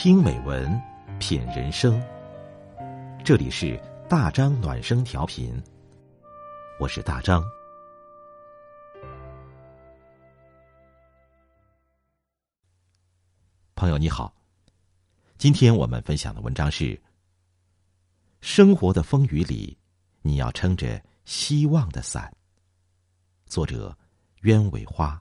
听美文，品人生。这里是大张暖声调频，我是大张。朋友你好，今天我们分享的文章是《生活的风雨里，你要撑着希望的伞》。作者：鸢尾花。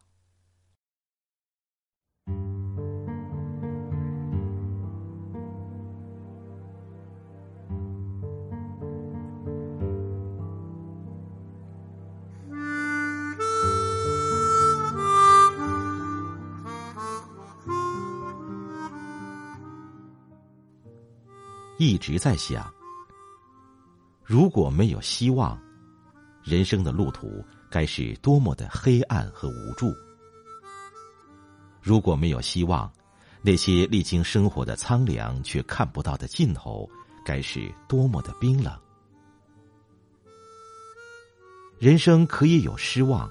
一直在想，如果没有希望，人生的路途该是多么的黑暗和无助；如果没有希望，那些历经生活的苍凉却看不到的尽头，该是多么的冰冷。人生可以有失望，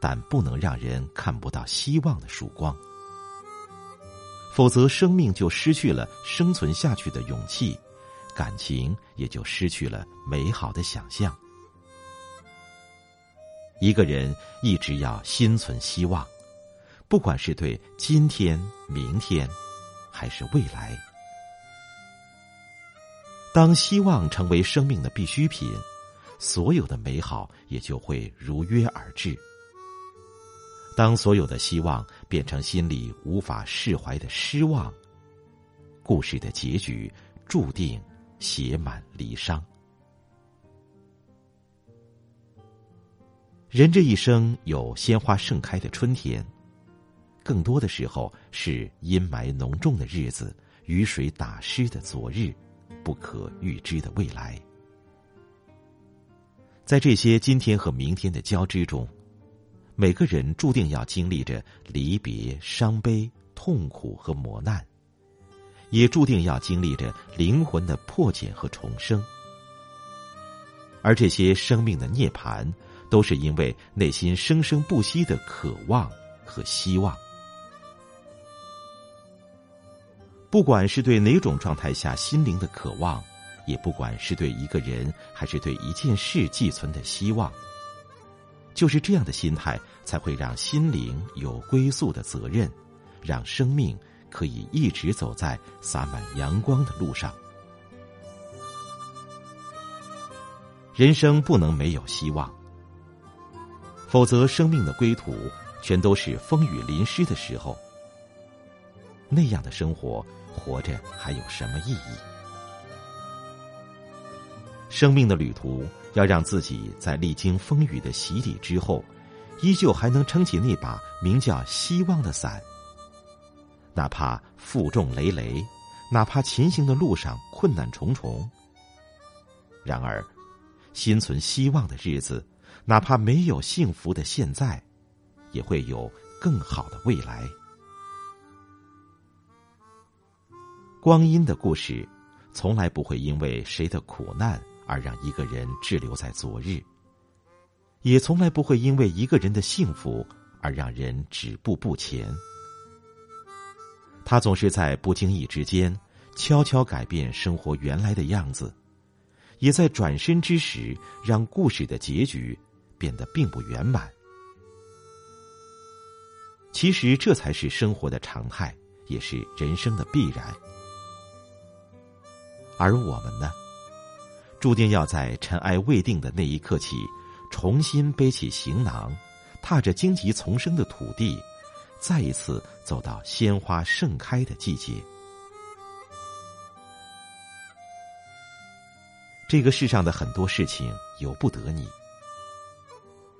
但不能让人看不到希望的曙光，否则生命就失去了生存下去的勇气。感情也就失去了美好的想象。一个人一直要心存希望，不管是对今天、明天，还是未来。当希望成为生命的必需品，所有的美好也就会如约而至。当所有的希望变成心里无法释怀的失望，故事的结局注定。写满离殇。人这一生有鲜花盛开的春天，更多的时候是阴霾浓重的日子，雨水打湿的昨日，不可预知的未来。在这些今天和明天的交织中，每个人注定要经历着离别、伤悲、痛苦和磨难。也注定要经历着灵魂的破茧和重生，而这些生命的涅槃，都是因为内心生生不息的渴望和希望。不管是对哪种状态下心灵的渴望，也不管是对一个人还是对一件事寄存的希望，就是这样的心态，才会让心灵有归宿的责任，让生命。可以一直走在洒满阳光的路上。人生不能没有希望，否则生命的归途全都是风雨淋湿的时候。那样的生活，活着还有什么意义？生命的旅途要让自己在历经风雨的洗礼之后，依旧还能撑起那把名叫希望的伞。哪怕负重累累，哪怕前行的路上困难重重，然而，心存希望的日子，哪怕没有幸福的现在，也会有更好的未来。光阴的故事，从来不会因为谁的苦难而让一个人滞留在昨日，也从来不会因为一个人的幸福而让人止步不前。他总是在不经意之间，悄悄改变生活原来的样子，也在转身之时，让故事的结局变得并不圆满。其实，这才是生活的常态，也是人生的必然。而我们呢，注定要在尘埃未定的那一刻起，重新背起行囊，踏着荆棘丛生的土地。再一次走到鲜花盛开的季节。这个世上的很多事情由不得你。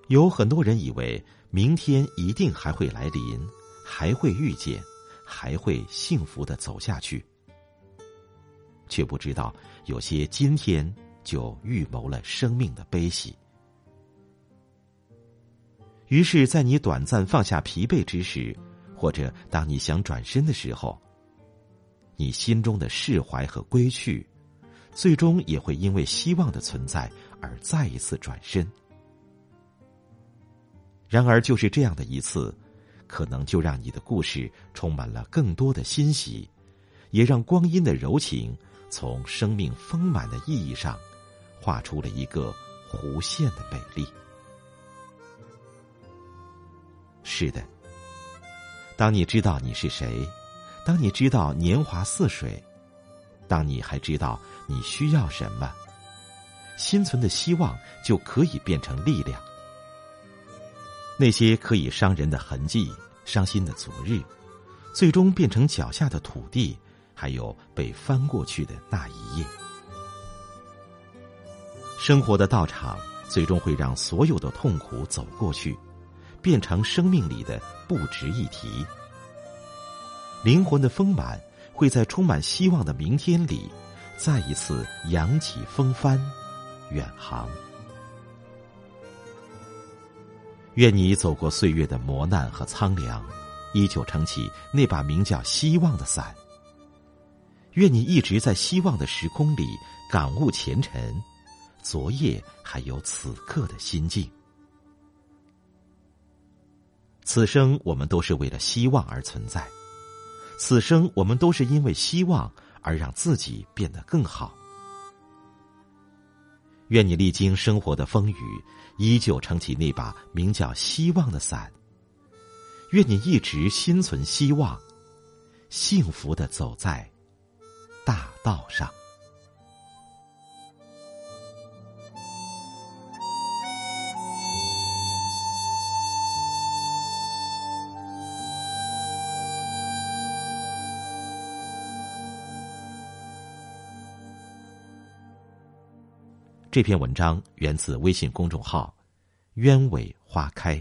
有很多人以为明天一定还会来临，还会遇见，还会幸福的走下去，却不知道有些今天就预谋了生命的悲喜。于是，在你短暂放下疲惫之时，或者当你想转身的时候，你心中的释怀和归去，最终也会因为希望的存在而再一次转身。然而，就是这样的一次，可能就让你的故事充满了更多的欣喜，也让光阴的柔情从生命丰满的意义上，画出了一个弧线的美丽。是的，当你知道你是谁，当你知道年华似水，当你还知道你需要什么，心存的希望就可以变成力量。那些可以伤人的痕迹、伤心的昨日，最终变成脚下的土地，还有被翻过去的那一页。生活的道场，最终会让所有的痛苦走过去。变成生命里的不值一提，灵魂的丰满会在充满希望的明天里，再一次扬起风帆，远航。愿你走过岁月的磨难和苍凉，依旧撑起那把名叫希望的伞。愿你一直在希望的时空里感悟前尘，昨夜还有此刻的心境。此生我们都是为了希望而存在，此生我们都是因为希望而让自己变得更好。愿你历经生活的风雨，依旧撑起那把名叫希望的伞。愿你一直心存希望，幸福的走在大道上。这篇文章源自微信公众号“鸢尾花开”。